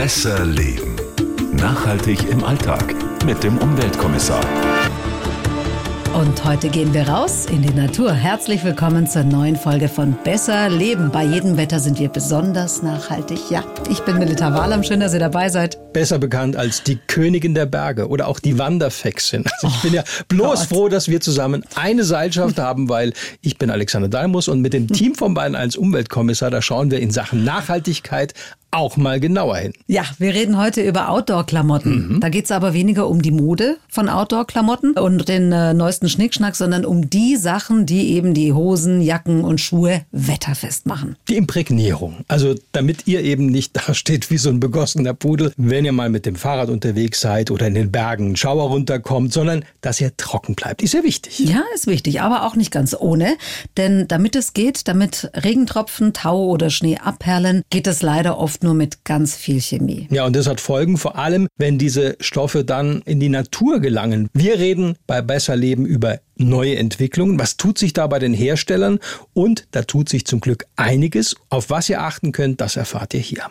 Besser Leben. Nachhaltig im Alltag mit dem Umweltkommissar. Und heute gehen wir raus in die Natur. Herzlich willkommen zur neuen Folge von Besser Leben. Bei jedem Wetter sind wir besonders nachhaltig. Ja, ich bin Melita Wahlam. Schön, dass ihr dabei seid. Besser bekannt als die Königin der Berge oder auch die Wanderfexin. Also ich bin ja bloß Gott. froh, dass wir zusammen eine Seilschaft haben, weil ich bin Alexander Dalmus und mit dem Team von Bayern 1 Umweltkommissar, da schauen wir in Sachen Nachhaltigkeit auch mal genauer hin. Ja, wir reden heute über Outdoor-Klamotten. Da geht es aber weniger um die Mode von Outdoor-Klamotten und den äh, neuesten Schnickschnack, sondern um die Sachen, die eben die Hosen, Jacken und Schuhe wetterfest machen. Die Imprägnierung. Also damit ihr eben nicht dasteht wie so ein begossener Pudel, wenn ihr mal mit dem Fahrrad unterwegs seid oder in den Bergen einen Schauer runterkommt, sondern dass ihr trocken bleibt. Ist ja wichtig. Ja, ist wichtig, aber auch nicht ganz ohne. Denn damit es geht, damit Regentropfen, Tau oder Schnee abperlen, geht es leider oft nur mit ganz viel Chemie. Ja, und das hat Folgen, vor allem, wenn diese Stoffe dann in die Natur gelangen. Wir reden bei Besser Leben über neue Entwicklungen. Was tut sich da bei den Herstellern? Und da tut sich zum Glück einiges. Auf was ihr achten könnt, das erfahrt ihr hier.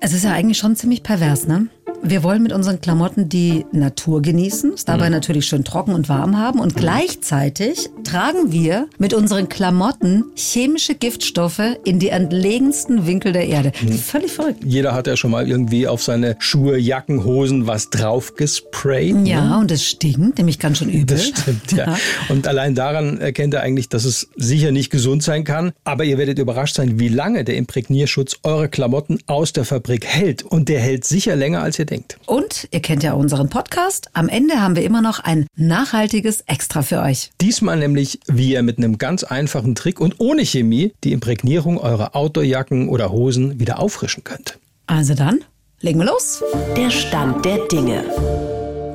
Es ist ja eigentlich schon ziemlich pervers, ne? Wir wollen mit unseren Klamotten die Natur genießen, es dabei natürlich schön trocken und warm haben und gleichzeitig tragen wir mit unseren Klamotten chemische Giftstoffe in die entlegensten Winkel der Erde. Völlig verrückt. Jeder hat ja schon mal irgendwie auf seine Schuhe, Jacken, Hosen was drauf gesprayt. ne? Ja, und es stinkt, nämlich ganz schön übel. Das stimmt, ja. Und allein daran erkennt er eigentlich, dass es sicher nicht gesund sein kann. Aber ihr werdet überrascht sein, wie lange der Imprägnierschutz eure Klamotten aus der Fabrik hält. Und der hält sicher länger, als ihr denkt. Und ihr kennt ja unseren Podcast. Am Ende haben wir immer noch ein nachhaltiges Extra für euch. Diesmal nämlich, wie ihr mit einem ganz einfachen Trick und ohne Chemie die Imprägnierung eurer Outdoorjacken oder Hosen wieder auffrischen könnt. Also dann, legen wir los. Der Stand der Dinge.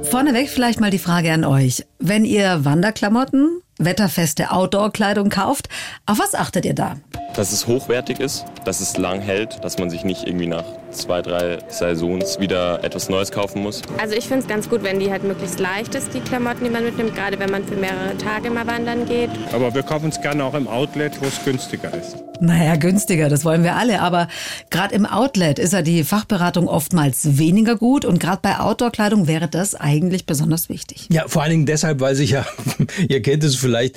Vorneweg vielleicht mal die Frage an euch. Wenn ihr Wanderklamotten, wetterfeste Outdoor-Kleidung kauft, auf was achtet ihr da? dass es hochwertig ist, dass es lang hält, dass man sich nicht irgendwie nach zwei, drei Saisons wieder etwas Neues kaufen muss. Also ich finde es ganz gut, wenn die halt möglichst leicht ist, die Klamotten, die man mitnimmt, gerade wenn man für mehrere Tage mal wandern geht. Aber wir kaufen es gerne auch im Outlet, wo es günstiger ist. Naja, günstiger, das wollen wir alle. Aber gerade im Outlet ist ja die Fachberatung oftmals weniger gut. Und gerade bei Outdoor-Kleidung wäre das eigentlich besonders wichtig. Ja, vor allen Dingen deshalb, weil sich ja, ihr kennt es vielleicht, äh,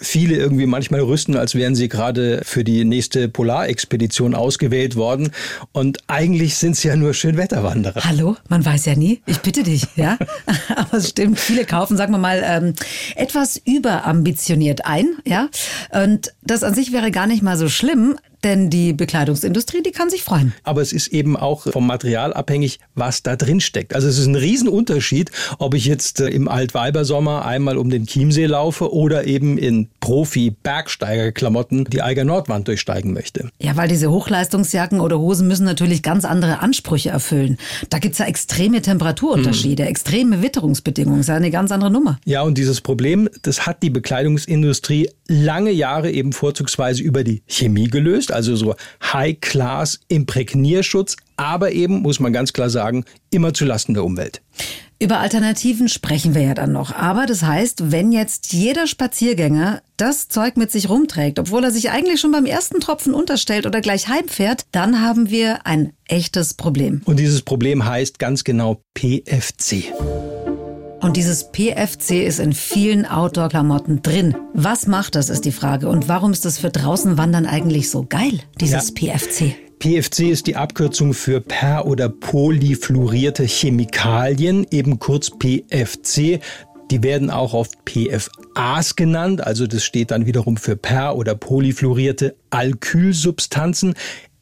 viele irgendwie manchmal rüsten, als wären sie gerade für die nächste Polarexpedition ausgewählt worden. Und eigentlich sind es ja nur Schönwetterwanderer. Hallo, man weiß ja nie. Ich bitte dich, ja. Aber es stimmt, viele kaufen, sagen wir mal, ähm, etwas überambitioniert ein, ja. Und das an sich wäre gar nicht mal so schlimm, denn die Bekleidungsindustrie, die kann sich freuen. Aber es ist eben auch vom Material abhängig, was da drin steckt. Also es ist ein Riesenunterschied, ob ich jetzt äh, im Altweibersommer einmal um den Chiemsee laufe oder eben in Profi-Bergsteigerklamotten die Eiger Nordwand durchsteigen möchte. Ja, weil diese Hochleistungsjacken oder Hosen müssen natürlich ganz andere Ansprüche erfüllen. Da gibt's ja extreme Temperaturunterschiede, extreme Witterungsbedingungen. Das ist ja eine ganz andere Nummer. Ja, und dieses Problem, das hat die Bekleidungsindustrie lange Jahre eben vorzugsweise über die Chemie gelöst, also so High-Class Imprägnierschutz, aber eben, muss man ganz klar sagen, immer zu Lasten der Umwelt. Über Alternativen sprechen wir ja dann noch. Aber das heißt, wenn jetzt jeder Spaziergänger das Zeug mit sich rumträgt, obwohl er sich eigentlich schon beim ersten Tropfen unterstellt oder gleich heimfährt, dann haben wir ein echtes Problem. Und dieses Problem heißt ganz genau PFC. Und dieses PFC ist in vielen Outdoor-Klamotten drin. Was macht das, ist die Frage. Und warum ist das für draußen Wandern eigentlich so geil, dieses PFC? PFC ist die Abkürzung für per- oder polyfluorierte Chemikalien, eben kurz PFC. Die werden auch oft PFAs genannt, also das steht dann wiederum für per- oder polyfluorierte Alkylsubstanzen.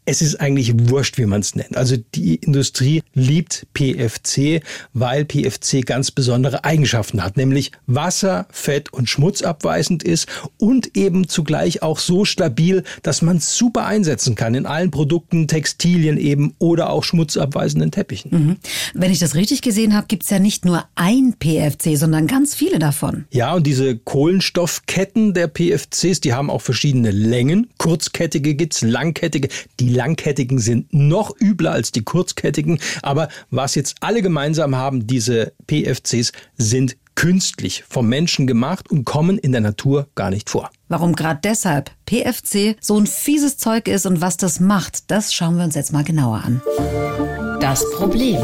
Es ist eigentlich wurscht, wie man es nennt. Also die Industrie liebt PFC, weil PFC ganz besondere Eigenschaften hat, nämlich Wasser, Fett und Schmutz abweisend ist und eben zugleich auch so stabil, dass man es super einsetzen kann in allen Produkten, Textilien eben oder auch schmutzabweisenden Teppichen. Mhm. Wenn ich das richtig gesehen habe, gibt's ja nicht nur ein PFC, sondern ganz viele davon. Ja, und diese Kohlenstoffketten der PFCs, die haben auch verschiedene Längen. Kurzkettige gibt's, langkettige. Die langkettigen sind noch übler als die kurzkettigen. Aber was jetzt alle gemeinsam haben, diese PFCs sind künstlich vom Menschen gemacht und kommen in der Natur gar nicht vor. Warum gerade deshalb PFC so ein fieses Zeug ist und was das macht, das schauen wir uns jetzt mal genauer an. Das Problem.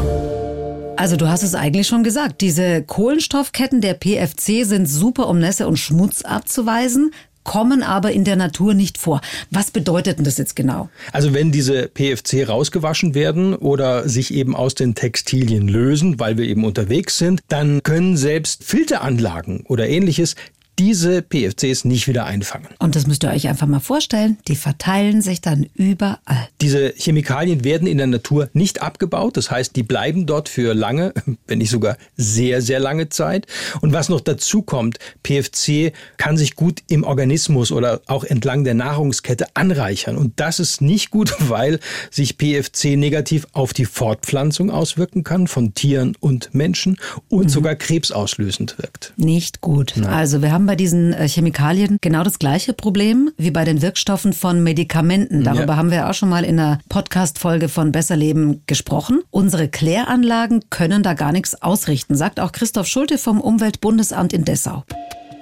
Also du hast es eigentlich schon gesagt. Diese Kohlenstoffketten der PFC sind super, um Nässe und Schmutz abzuweisen kommen aber in der Natur nicht vor. Was bedeutet denn das jetzt genau? Also wenn diese PFC rausgewaschen werden oder sich eben aus den Textilien lösen, weil wir eben unterwegs sind, dann können selbst Filteranlagen oder ähnliches diese PFCs nicht wieder einfangen. Und das müsst ihr euch einfach mal vorstellen, die verteilen sich dann überall. Diese Chemikalien werden in der Natur nicht abgebaut, das heißt, die bleiben dort für lange, wenn nicht sogar sehr, sehr lange Zeit. Und was noch dazu kommt, PFC kann sich gut im Organismus oder auch entlang der Nahrungskette anreichern. Und das ist nicht gut, weil sich PFC negativ auf die Fortpflanzung auswirken kann von Tieren und Menschen und mhm. sogar krebsauslösend wirkt. Nicht gut. Nein. Also wir haben bei diesen äh, Chemikalien genau das gleiche Problem wie bei den Wirkstoffen von Medikamenten. Darüber ja. haben wir auch schon mal in einer Podcast-Folge von Besser Leben gesprochen. Unsere Kläranlagen können da gar nichts ausrichten, sagt auch Christoph Schulte vom Umweltbundesamt in Dessau.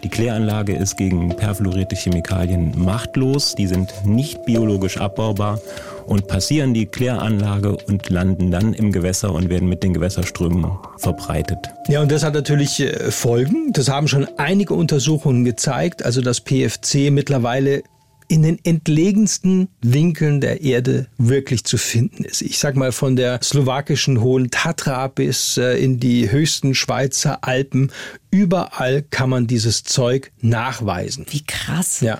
Die Kläranlage ist gegen perfluorierte Chemikalien machtlos. Die sind nicht biologisch abbaubar und passieren die Kläranlage und landen dann im Gewässer und werden mit den Gewässerströmen verbreitet. Ja, und das hat natürlich äh, Folgen. Das haben schon einige Untersuchungen gezeigt. Also dass PFC mittlerweile in den entlegensten Winkeln der Erde wirklich zu finden ist. Ich sag mal von der slowakischen Hohen Tatra bis äh, in die höchsten Schweizer Alpen. Überall kann man dieses Zeug nachweisen. Wie krass. Ja.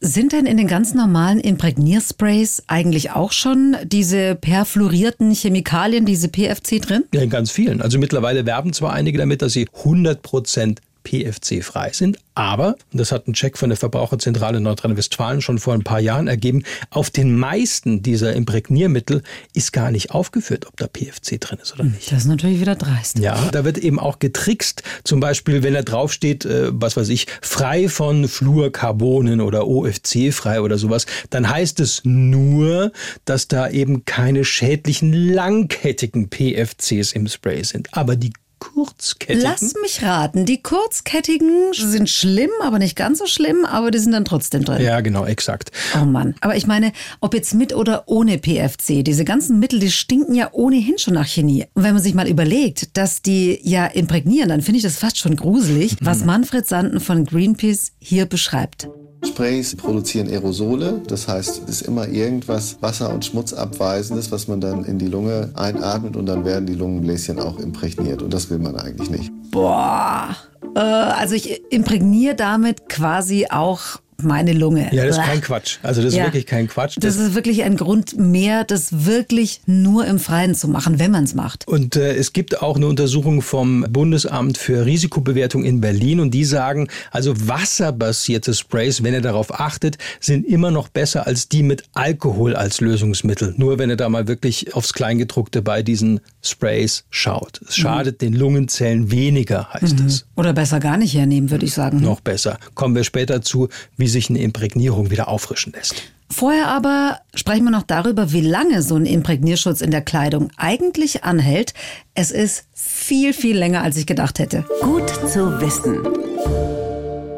Sind denn in den ganz normalen Imprägniersprays eigentlich auch schon diese perfluorierten Chemikalien, diese PFC drin? Ja, in ganz vielen. Also mittlerweile werben zwar einige damit, dass sie 100 Prozent PFC-frei sind. Aber, und das hat ein Check von der Verbraucherzentrale Nordrhein-Westfalen schon vor ein paar Jahren ergeben, auf den meisten dieser Imprägniermittel ist gar nicht aufgeführt, ob da PFC drin ist oder hm, nicht. Das ist natürlich wieder dreist. Ja, da wird eben auch getrickst. Zum Beispiel, wenn da draufsteht, äh, was weiß ich, frei von Fluorcarbonen oder OFC frei oder sowas, dann heißt es nur, dass da eben keine schädlichen langkettigen PFCs im Spray sind. Aber die kurzkettigen. Lass mich raten, die kurzkettigen sind schlimm, aber nicht ganz so schlimm, aber die sind dann trotzdem drin. Ja, genau, exakt. Oh Mann. Aber ich meine, ob jetzt mit oder ohne PFC, diese ganzen Mittel, die stinken ja ohnehin schon nach Chemie. Und wenn man sich mal überlegt, dass die ja imprägnieren, dann finde ich das fast schon gruselig, was Manfred Sanden von Greenpeace hier beschreibt. Sprays produzieren Aerosole, das heißt, es ist immer irgendwas Wasser- und Schmutzabweisendes, was man dann in die Lunge einatmet und dann werden die Lungenbläschen auch imprägniert. Und das will man eigentlich nicht. Boah, äh, also ich imprägniere damit quasi auch meine Lunge. Ja, das ist kein Quatsch. Also das ist ja. wirklich kein Quatsch. Das, das, ist wirklich ein Grund mehr, das wirklich nur im Freien zu machen, wenn man es macht. Und äh, es gibt auch eine Untersuchung vom Bundesamt für Risikobewertung in Berlin und die sagen, also wasserbasierte Sprays, wenn ihr darauf achtet, sind immer noch besser als die mit Alkohol als Lösungsmittel. Nur wenn ihr da mal wirklich aufs Kleingedruckte bei diesen Sprays schaut. Es mhm. schadet mhm. den Lungenzellen weniger, heißt mhm. es. Oder besser gar nicht hernehmen, würde ich sagen. Noch besser. Kommen wir später zu, wie wie sich eine Imprägnierung wieder auffrischen lässt. Vorher aber sprechen wir noch darüber, wie lange so ein Imprägnierschutz in der Kleidung eigentlich anhält. Es ist viel, viel länger, als ich gedacht hätte. Gut zu wissen.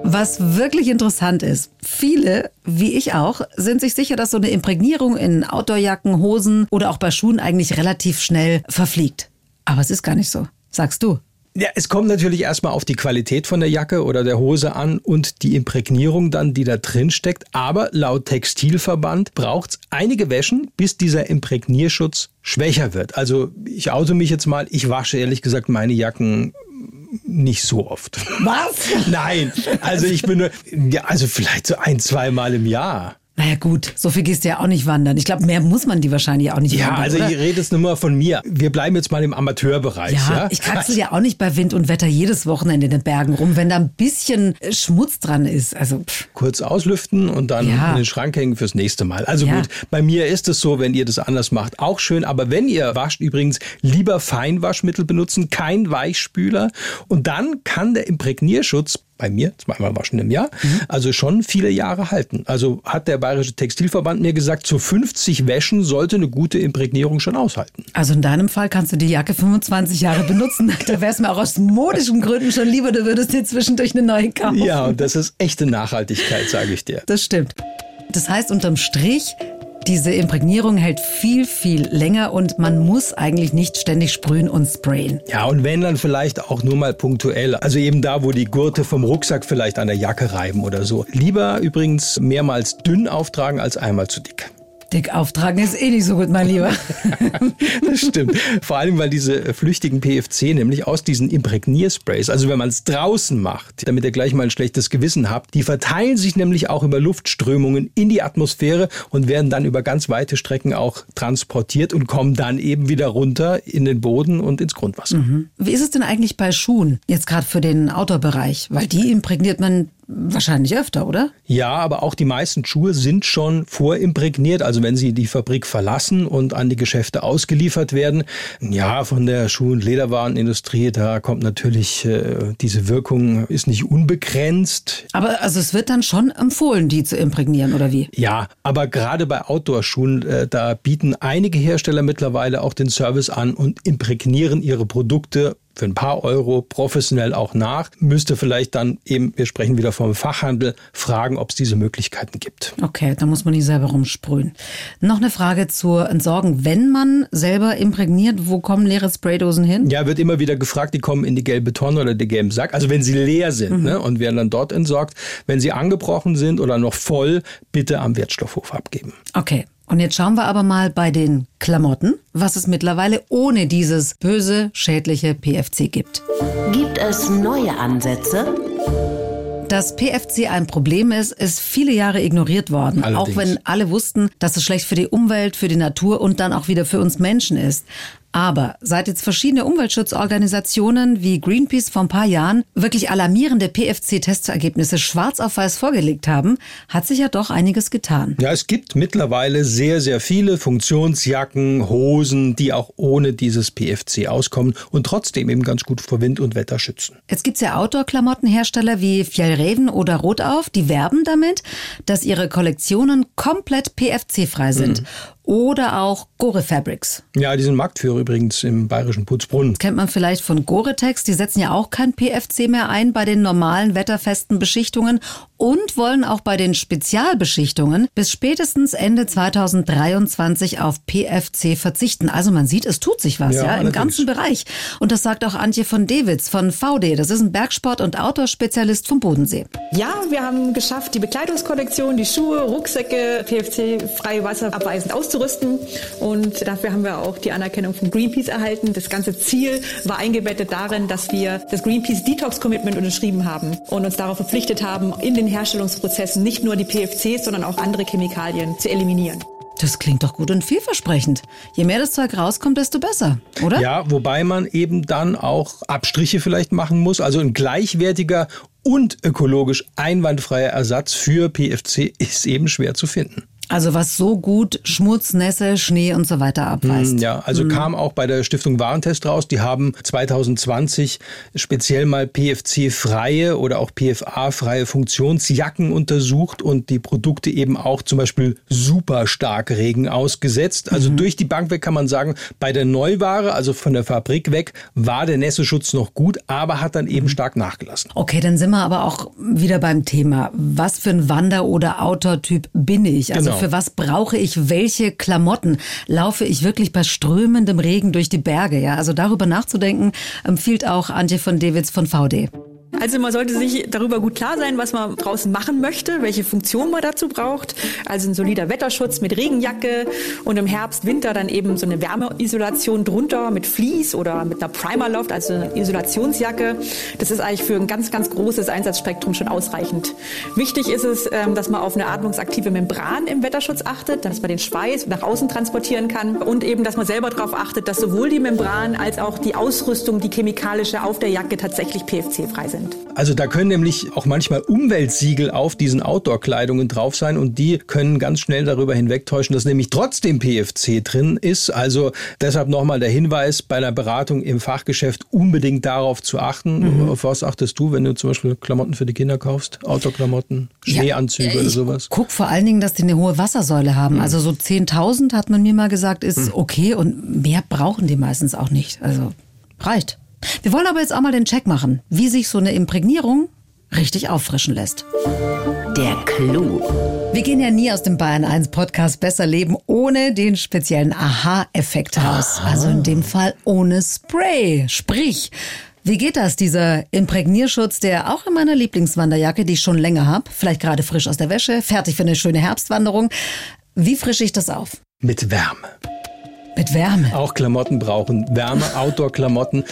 Was wirklich interessant ist, viele, wie ich auch, sind sich sicher, dass so eine Imprägnierung in Outdoorjacken, Hosen oder auch bei Schuhen eigentlich relativ schnell verfliegt. Aber es ist gar nicht so. Sagst du? Ja, es kommt natürlich erstmal auf die Qualität von der Jacke oder der Hose an und die Imprägnierung dann, die da drin steckt. Aber laut Textilverband braucht es einige Wäschen, bis dieser Imprägnierschutz schwächer wird. Also ich auto mich jetzt mal, ich wasche ehrlich gesagt meine Jacken nicht so oft. Was? Nein, also ich bin nur, ja, also vielleicht so ein, zwei Mal im Jahr. Naja gut, so viel gehst du ja auch nicht wandern. Ich glaube, mehr muss man die wahrscheinlich auch nicht ja, wandern. Ja, also oder? ich rede jetzt nur mal von mir. Wir bleiben jetzt mal im Amateurbereich. Ja, ja? ich kraxel ja auch nicht bei Wind und Wetter jedes Wochenende in den Bergen rum, wenn da ein bisschen äh, Schmutz dran ist. Also pff. Kurz auslüften und dann ja. in den Schrank hängen fürs nächste Mal. Also ja. gut, bei mir ist es so, wenn ihr das anders macht, auch schön. Aber wenn ihr wascht, übrigens lieber Feinwaschmittel benutzen, kein Weichspüler. Und dann kann der Imprägnierschutz bei mir, zweimal waschen im Jahr, mhm. also schon viele Jahre halten. Also hat der Bayerische Textilverband mir gesagt, zu 50 Wäschen sollte eine gute Imprägnierung schon aushalten. Also in deinem Fall kannst du die Jacke 25 Jahre benutzen. da wäre es mir auch aus modischen Gründen schon lieber, du würdest dir zwischendurch eine neue kaufen. Ja, und das ist echte Nachhaltigkeit, sage ich dir. Das stimmt. Das heißt unterm Strich, Diese Imprägnierung hält viel, viel länger und man muss eigentlich nicht ständig sprühen und sprayen. Ja, und wenn dann vielleicht auch nur mal punktuell. Also eben da, wo die Gurte vom Rucksack vielleicht an der Jacke reiben oder so. Lieber übrigens mehrmals dünn auftragen als einmal zu dick. Dick auftragen ist eh nicht so gut, mein Lieber. das stimmt. Vor allem, weil diese flüchtigen PFC nämlich aus diesen Imprägniersprays, also wenn man es draußen macht, damit ihr gleich mal ein schlechtes Gewissen habt, die verteilen sich nämlich auch über Luftströmungen in die Atmosphäre und werden dann über ganz weite Strecken auch transportiert und kommen dann eben wieder runter in den Boden und ins Grundwasser. Mhm. Wie ist es denn eigentlich bei Schuhen, jetzt gerade für den Outdoor-Bereich? Weil die imprägniert man Wahrscheinlich öfter, oder? Ja, aber auch die meisten Schuhe sind schon vorimprägniert. Also wenn sie die Fabrik verlassen und an die Geschäfte ausgeliefert werden. Ja, von der Schuh- und Lederwarenindustrie, da kommt natürlich äh, diese Wirkung, ist nicht unbegrenzt. Aber also es wird dann schon empfohlen, die zu imprägnieren, oder wie? Ja, aber gerade bei Outdoor-Schuhen, äh, da bieten einige Hersteller mittlerweile auch den Service an und imprägnieren ihre Produkte für ein paar Euro professionell auch nach. Müsste vielleicht dann eben, wir sprechen wieder vom Fachhandel, fragen, ob es diese Möglichkeiten gibt. Okay, da muss man nicht selber rumsprühen. Noch eine Frage zur Entsorgung. Wenn man selber imprägniert, wo kommen leere Spraydosen hin? Ja, wird immer wieder gefragt, die kommen in die gelbe Tonne oder den gelben Sack. Also wenn sie leer sind mhm. ne, und werden dann dort entsorgt. Wenn sie angebrochen sind oder noch voll, bitte am Wertstoffhof abgeben. Okay. Und jetzt schauen wir aber mal bei den Klamotten, was es mittlerweile ohne dieses böse, schädliche PFC gibt. Gibt es neue Ansätze? Dass PFC ein Problem ist, ist viele Jahre ignoriert worden. Allerdings. Auch wenn alle wussten, dass es schlecht für die Umwelt, für die Natur und dann auch wieder für uns Menschen ist. Aber seit jetzt verschiedene Umweltschutzorganisationen wie Greenpeace vor ein paar Jahren wirklich alarmierende PFC-Testergebnisse schwarz auf weiß vorgelegt haben, hat sich ja doch einiges getan. Ja, es gibt mittlerweile sehr, sehr viele Funktionsjacken, Hosen, die auch ohne dieses PFC auskommen und trotzdem eben ganz gut vor Wind und Wetter schützen. Jetzt gibt es ja Outdoor-Klamottenhersteller wie Fjellreven oder Rotauf, die werben damit, dass ihre Kollektionen komplett PFC-frei sind. Mhm oder auch Gore Fabrics. Ja, die sind Marktführer übrigens im bayerischen Putzbrunnen. Das kennt man vielleicht von Gore-Tex. Die setzen ja auch kein PFC mehr ein bei den normalen wetterfesten Beschichtungen und wollen auch bei den Spezialbeschichtungen bis spätestens Ende 2023 auf PFC verzichten. Also man sieht, es tut sich was, ja, ja im ganzen Bereich. Und das sagt auch Antje von Dewitz von VD. Das ist ein Bergsport- und Outdoor-Spezialist vom Bodensee. Ja, wir haben geschafft, die Bekleidungskollektion, die Schuhe, Rucksäcke, PFC-freie Wasser abweisend auszurüsten. Und dafür haben wir auch die Anerkennung von Greenpeace erhalten. Das ganze Ziel war eingebettet darin, dass wir das Greenpeace Detox Commitment unterschrieben haben und uns darauf verpflichtet haben, in den Herstellungsprozessen nicht nur die PFCs, sondern auch andere Chemikalien zu eliminieren. Das klingt doch gut und vielversprechend. Je mehr das Zeug rauskommt, desto besser, oder? Ja, wobei man eben dann auch Abstriche vielleicht machen muss. Also ein gleichwertiger und ökologisch einwandfreier Ersatz für PFC ist eben schwer zu finden. Also was so gut Schmutz, Nässe, Schnee und so weiter abweist. Hm, ja, also mhm. kam auch bei der Stiftung Warentest raus. Die haben 2020 speziell mal PFC-freie oder auch PFA-freie Funktionsjacken untersucht und die Produkte eben auch zum Beispiel super stark Regen ausgesetzt. Also mhm. durch die Bank weg kann man sagen, bei der Neuware, also von der Fabrik weg, war der Nässeschutz noch gut, aber hat dann eben mhm. stark nachgelassen. Okay, dann sind wir aber auch wieder beim Thema. Was für ein Wander- oder Outdoor-Typ bin ich? Also genau. Für was brauche ich welche Klamotten? Laufe ich wirklich bei strömendem Regen durch die Berge? Ja, also darüber nachzudenken empfiehlt auch Antje von Dewitz von VD. Also man sollte sich darüber gut klar sein, was man draußen machen möchte, welche Funktion man dazu braucht. Also ein solider Wetterschutz mit Regenjacke und im Herbst, Winter dann eben so eine Wärmeisolation drunter mit Vlies oder mit einer Primerloft, also eine Isolationsjacke. Das ist eigentlich für ein ganz, ganz großes Einsatzspektrum schon ausreichend. Wichtig ist es, ähm, dass man auf eine atmungsaktive Membran im Wetterschutz achtet, dass man den Schweiß nach außen transportieren kann und eben, dass man selber darauf achtet, dass sowohl die Membran als auch die Ausrüstung, die chemikalische auf der Jacke tatsächlich PFC-frei sind sind. Also da können nämlich auch manchmal Umweltsiegel auf diesen Outdoor-Kleidungen drauf sein und die können ganz schnell darüber hinwegtäuschen, dass nämlich trotzdem PFC drin ist. Also deshalb nochmal der Hinweis bei einer Beratung im Fachgeschäft unbedingt darauf zu achten. Mhm. Auf was achtest du, wenn du zum Beispiel Klamotten für die Kinder kaufst? Outdoor-Klamotten, Schneeanzüge ja, oder sowas? Guck vor allen Dingen, dass die eine hohe Wassersäule haben. Mhm. Also so 10.000 hat man mir mal gesagt, ist mhm. okay und mehr brauchen die meistens auch nicht. Also reicht. Wir wollen aber jetzt auch mal den Check machen, wie sich so eine Imprägnierung richtig auffrischen lässt. Der Clou. Wir gehen ja nie aus dem Bayern 1 Podcast Besser Leben ohne den speziellen Aha-Effekt raus. Also in dem Fall ohne Spray. Sprich, wie geht das, dieser Imprägnierschutz, der auch in meiner Lieblingswanderjacke, die ich schon länger habe, vielleicht gerade frisch aus der Wäsche, fertig für eine schöne Herbstwanderung. Wie frische ich das auf? Mit Wärme. Mit Wärme. Auch Klamotten brauchen Wärme, Outdoor-Klamotten.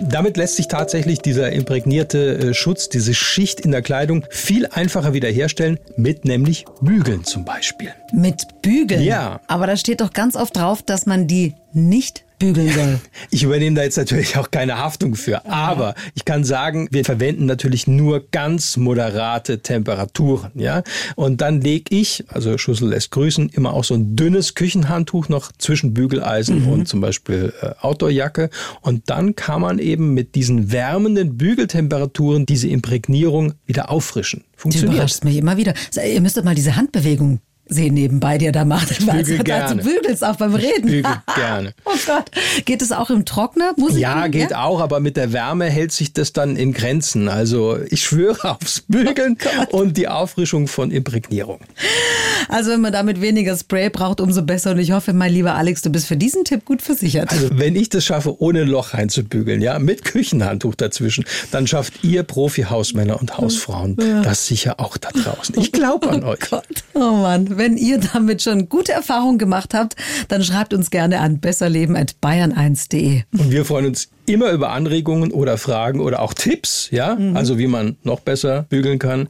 Damit lässt sich tatsächlich dieser imprägnierte äh, Schutz, diese Schicht in der Kleidung viel einfacher wiederherstellen, mit nämlich Bügeln zum Beispiel. Mit Bügeln? Ja. Aber da steht doch ganz oft drauf, dass man die nicht bügeln soll. Ich übernehme da jetzt natürlich auch keine Haftung für. Aber ich kann sagen, wir verwenden natürlich nur ganz moderate Temperaturen. Ja? Und dann lege ich, also Schussel lässt grüßen, immer auch so ein dünnes Küchenhandtuch noch zwischen Bügeleisen Mhm. und zum Beispiel äh, Outdoorjacke. Und dann kann man eben mit diesen wärmenden Bügeltemperaturen diese Imprägnierung wieder auffrischen. Du Funktioniert. überraschst mich immer wieder. Ihr müsstet mal diese Handbewegung sehen nebenbei, die er da macht. Ich bügel Du gerne. bügelst auch beim Reden. bügel gerne. Oh Gott. Geht es auch im Trockner? Muss ich Ja, geht auch, aber mit der Wärme hält sich das dann in Grenzen. Also ich schwöre aufs Bügeln Oh und die Auffrischung von Imprägnierung. Also wenn man damit weniger Spray braucht, umso besser. Und ich hoffe, mein lieber Alex, du bist für diesen Tipp gut versichert. Also wenn ich das schaffe, ohne ein Loch reinzubügeln, ja, mit Küchenhandtuch dazwischen, dann schafft ihr Profi-Hausmänner und Hausfrauen das sicher auch da draußen. Ich glaube an euch. Gott. Oh Mann, wenn ihr damit schon gute Erfahrungen gemacht habt, dann schreibt uns gerne an besserleben@bayern1.de. Und wir freuen uns immer über Anregungen oder Fragen oder auch Tipps, ja, also wie man noch besser bügeln kann.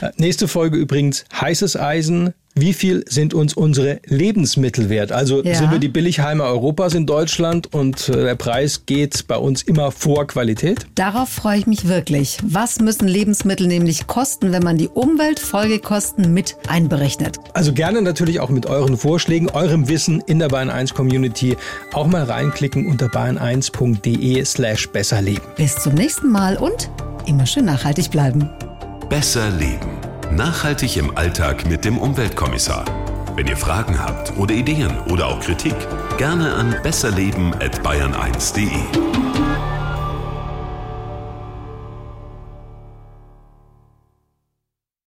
Äh, Nächste Folge übrigens heißes Eisen. Wie viel sind uns unsere Lebensmittel wert? Also Ja. sind wir die Billigheimer Europas in Deutschland und äh, der Preis geht bei uns immer vor Qualität? Darauf freue ich mich wirklich. Was müssen Lebensmittel nämlich kosten, wenn man die Umweltfolgekosten mit einberechnet? Also gerne natürlich auch mit euren Vorschlägen, eurem Wissen in der Bayern 1 Community auch mal reinklicken unter bayern1.de slash besserleben. Bis zum nächsten Mal und immer schön nachhaltig bleiben. Besser leben. Nachhaltig im Alltag mit dem Umweltkommissar. Wenn ihr Fragen habt oder Ideen oder auch Kritik, gerne an besserleben@bayern1.de.